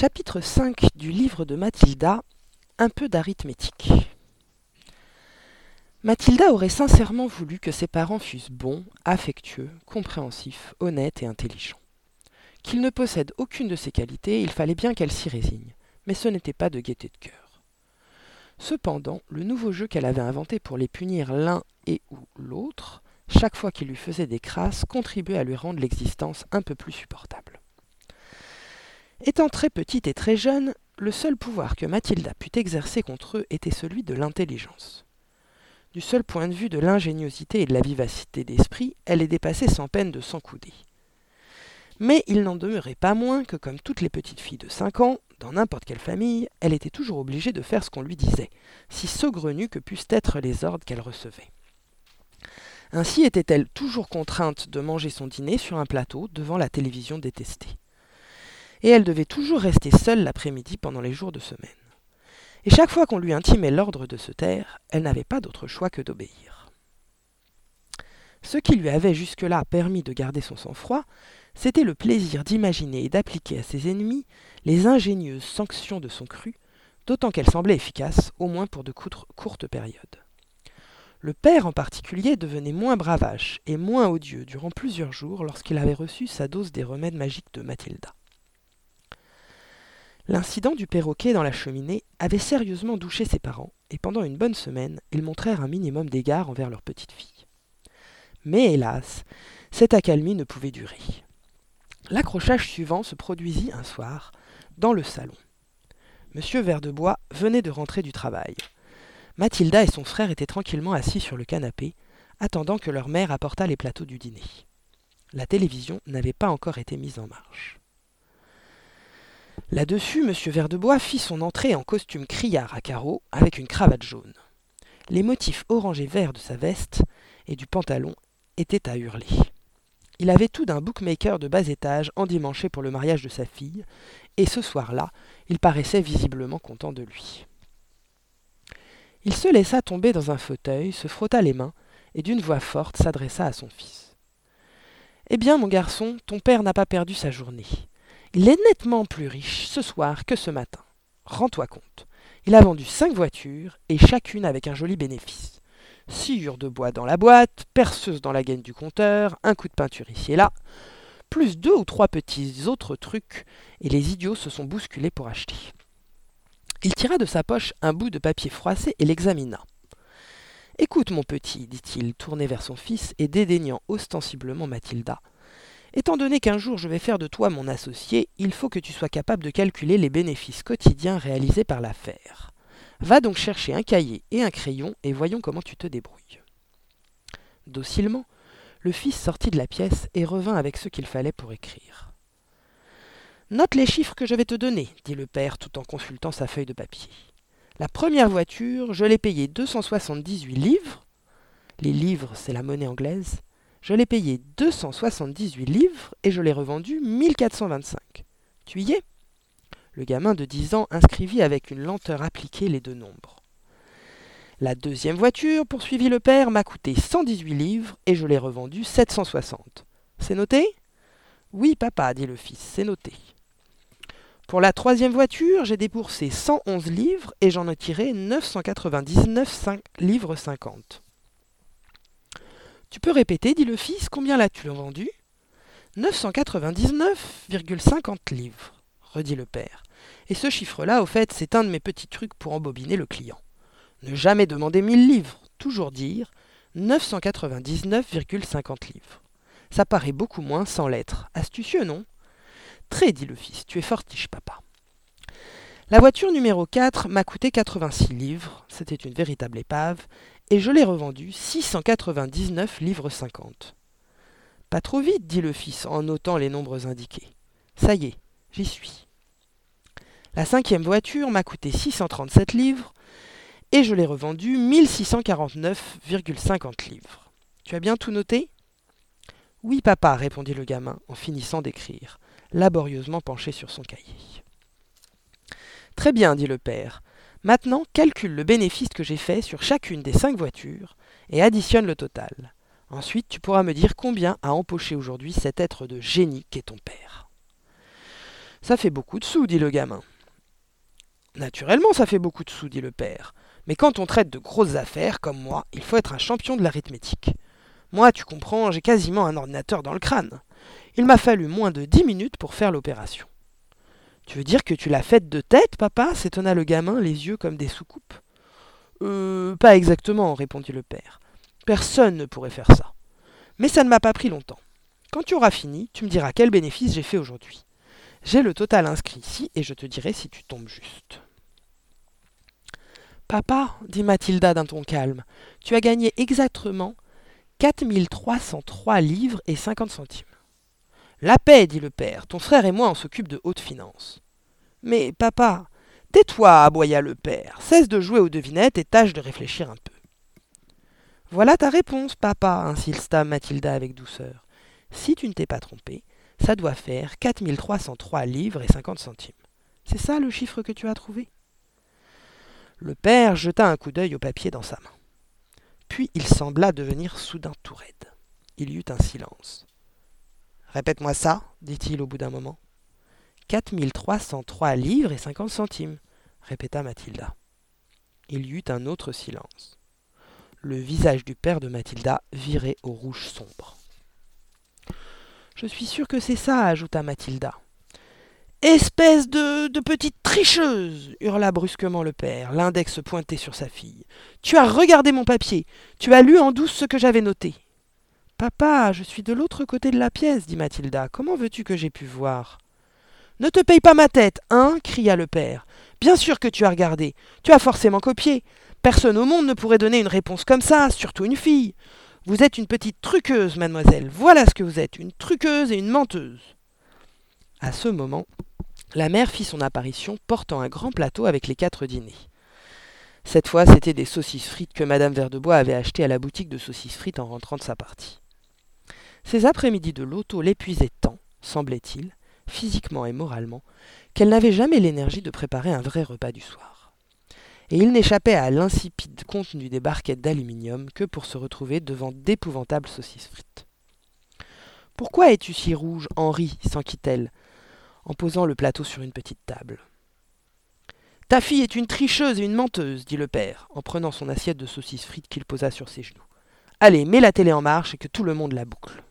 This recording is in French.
Chapitre 5 du livre de Mathilda Un peu d'arithmétique. Mathilda aurait sincèrement voulu que ses parents fussent bons, affectueux, compréhensifs, honnêtes et intelligents. Qu'ils ne possèdent aucune de ces qualités, il fallait bien qu'elle s'y résigne, mais ce n'était pas de gaieté de cœur. Cependant, le nouveau jeu qu'elle avait inventé pour les punir l'un et ou l'autre, chaque fois qu'il lui faisait des crasses, contribuait à lui rendre l'existence un peu plus supportable. Étant très petite et très jeune, le seul pouvoir que Mathilda put exercer contre eux était celui de l'intelligence. Du seul point de vue de l'ingéniosité et de la vivacité d'esprit, elle les dépassait sans peine de s'encouder. Mais il n'en demeurait pas moins que, comme toutes les petites filles de cinq ans, dans n'importe quelle famille, elle était toujours obligée de faire ce qu'on lui disait, si saugrenue que pussent être les ordres qu'elle recevait. Ainsi était-elle toujours contrainte de manger son dîner sur un plateau devant la télévision détestée et elle devait toujours rester seule l'après-midi pendant les jours de semaine. Et chaque fois qu'on lui intimait l'ordre de se taire, elle n'avait pas d'autre choix que d'obéir. Ce qui lui avait jusque-là permis de garder son sang-froid, c'était le plaisir d'imaginer et d'appliquer à ses ennemis les ingénieuses sanctions de son cru, d'autant qu'elles semblaient efficaces, au moins pour de courtes périodes. Le père en particulier devenait moins bravache et moins odieux durant plusieurs jours lorsqu'il avait reçu sa dose des remèdes magiques de Mathilda. L'incident du perroquet dans la cheminée avait sérieusement douché ses parents, et pendant une bonne semaine, ils montrèrent un minimum d'égard envers leur petite fille. Mais hélas, cette accalmie ne pouvait durer. L'accrochage suivant se produisit un soir, dans le salon. Monsieur Verdebois venait de rentrer du travail. Mathilda et son frère étaient tranquillement assis sur le canapé, attendant que leur mère apportât les plateaux du dîner. La télévision n'avait pas encore été mise en marche. Là-dessus, M. Verdebois fit son entrée en costume criard à carreaux, avec une cravate jaune. Les motifs orange et vert de sa veste et du pantalon étaient à hurler. Il avait tout d'un bookmaker de bas étage endimanché pour le mariage de sa fille, et ce soir-là, il paraissait visiblement content de lui. Il se laissa tomber dans un fauteuil, se frotta les mains, et d'une voix forte s'adressa à son fils. Eh bien, mon garçon, ton père n'a pas perdu sa journée. Il est nettement plus riche ce soir que ce matin. Rends-toi compte. Il a vendu cinq voitures, et chacune avec un joli bénéfice. Sciure de bois dans la boîte, perceuse dans la gaine du compteur, un coup de peinture ici et là, plus deux ou trois petits autres trucs, et les idiots se sont bousculés pour acheter. Il tira de sa poche un bout de papier froissé et l'examina. Écoute, mon petit, dit-il, tourné vers son fils et dédaignant ostensiblement Mathilda, Étant donné qu'un jour je vais faire de toi mon associé, il faut que tu sois capable de calculer les bénéfices quotidiens réalisés par l'affaire. Va donc chercher un cahier et un crayon et voyons comment tu te débrouilles. Docilement, le fils sortit de la pièce et revint avec ce qu'il fallait pour écrire. Note les chiffres que je vais te donner, dit le père tout en consultant sa feuille de papier. La première voiture, je l'ai payée 278 livres. Les livres, c'est la monnaie anglaise. Je l'ai payé 278 livres et je l'ai revendu 1425. Tu y es? Le gamin de 10 ans inscrivit avec une lenteur appliquée les deux nombres. La deuxième voiture, poursuivit le père, m'a coûté 118 livres et je l'ai revendue 760. C'est noté? Oui, papa, dit le fils, c'est noté. Pour la troisième voiture, j'ai déboursé 111 livres et j'en ai tiré 999 livres 50. Tu peux répéter, dit le fils, combien l'as-tu vendu? 999,50 livres, redit le père. Et ce chiffre-là, au fait, c'est un de mes petits trucs pour embobiner le client. Ne jamais demander 1000 livres, toujours dire 999,50 livres. Ça paraît beaucoup moins sans lettres. Astucieux, non? Très, dit le fils, tu es fortiche, papa. La voiture numéro 4 m'a coûté 86 livres, c'était une véritable épave, et je l'ai revendue 699 livres 50. Pas trop vite, dit le fils en notant les nombres indiqués. Ça y est, j'y suis. La cinquième voiture m'a coûté 637 livres, et je l'ai revendue 1649,50 livres. Tu as bien tout noté? Oui, papa, répondit le gamin en finissant d'écrire, laborieusement penché sur son cahier. Très bien, dit le père. Maintenant, calcule le bénéfice que j'ai fait sur chacune des cinq voitures et additionne le total. Ensuite, tu pourras me dire combien a empoché aujourd'hui cet être de génie qu'est ton père. Ça fait beaucoup de sous, dit le gamin. Naturellement, ça fait beaucoup de sous, dit le père. Mais quand on traite de grosses affaires, comme moi, il faut être un champion de l'arithmétique. Moi, tu comprends, j'ai quasiment un ordinateur dans le crâne. Il m'a fallu moins de dix minutes pour faire l'opération. Tu veux dire que tu l'as faite de tête, papa? s'étonna le gamin, les yeux comme des soucoupes. Euh, pas exactement, répondit le père. Personne ne pourrait faire ça. Mais ça ne m'a pas pris longtemps. Quand tu auras fini, tu me diras quel bénéfice j'ai fait aujourd'hui. J'ai le total inscrit ici et je te dirai si tu tombes juste. Papa, dit Mathilda d'un ton calme, tu as gagné exactement 4303 livres et 50 centimes. La paix, dit le père, ton frère et moi on s'occupe de haute finance. Mais papa, tais-toi, aboya le père, cesse de jouer aux devinettes et tâche de réfléchir un peu. Voilà ta réponse, papa, insista Mathilda avec douceur. Si tu ne t'es pas trompé, ça doit faire 4303 livres et 50 centimes. C'est ça le chiffre que tu as trouvé? Le père jeta un coup d'œil au papier dans sa main. Puis il sembla devenir soudain tout raide. Il y eut un silence. Répète-moi ça, dit-il au bout d'un moment. 4303 livres et 50 centimes, répéta Mathilda. Il y eut un autre silence le visage du père de Mathilda virait au rouge sombre. Je suis sûre que c'est ça, ajouta Mathilda. Espèce de, de petite tricheuse hurla brusquement le père, l'index pointé sur sa fille. Tu as regardé mon papier, tu as lu en douce ce que j'avais noté. Papa, je suis de l'autre côté de la pièce, dit Mathilda. Comment veux-tu que j'aie pu voir? Ne te paye pas ma tête, hein cria le père. Bien sûr que tu as regardé. Tu as forcément copié. Personne au monde ne pourrait donner une réponse comme ça, surtout une fille. Vous êtes une petite truqueuse, mademoiselle. Voilà ce que vous êtes, une truqueuse et une menteuse. À ce moment, la mère fit son apparition portant un grand plateau avec les quatre dîners. Cette fois, c'était des saucisses frites que madame Verdebois avait achetées à la boutique de saucisses frites en rentrant de sa partie. Ces après-midi de loto l'épuisaient tant, semblait-il, physiquement et moralement, qu'elle n'avait jamais l'énergie de préparer un vrai repas du soir et il n'échappait à l'insipide contenu des barquettes d'aluminium que pour se retrouver devant d'épouvantables saucisses frites. Pourquoi es-tu si rouge, Henri? s'enquit-elle, en posant le plateau sur une petite table. Ta fille est une tricheuse et une menteuse, dit le père, en prenant son assiette de saucisses frites qu'il posa sur ses genoux. Allez, mets la télé en marche et que tout le monde la boucle.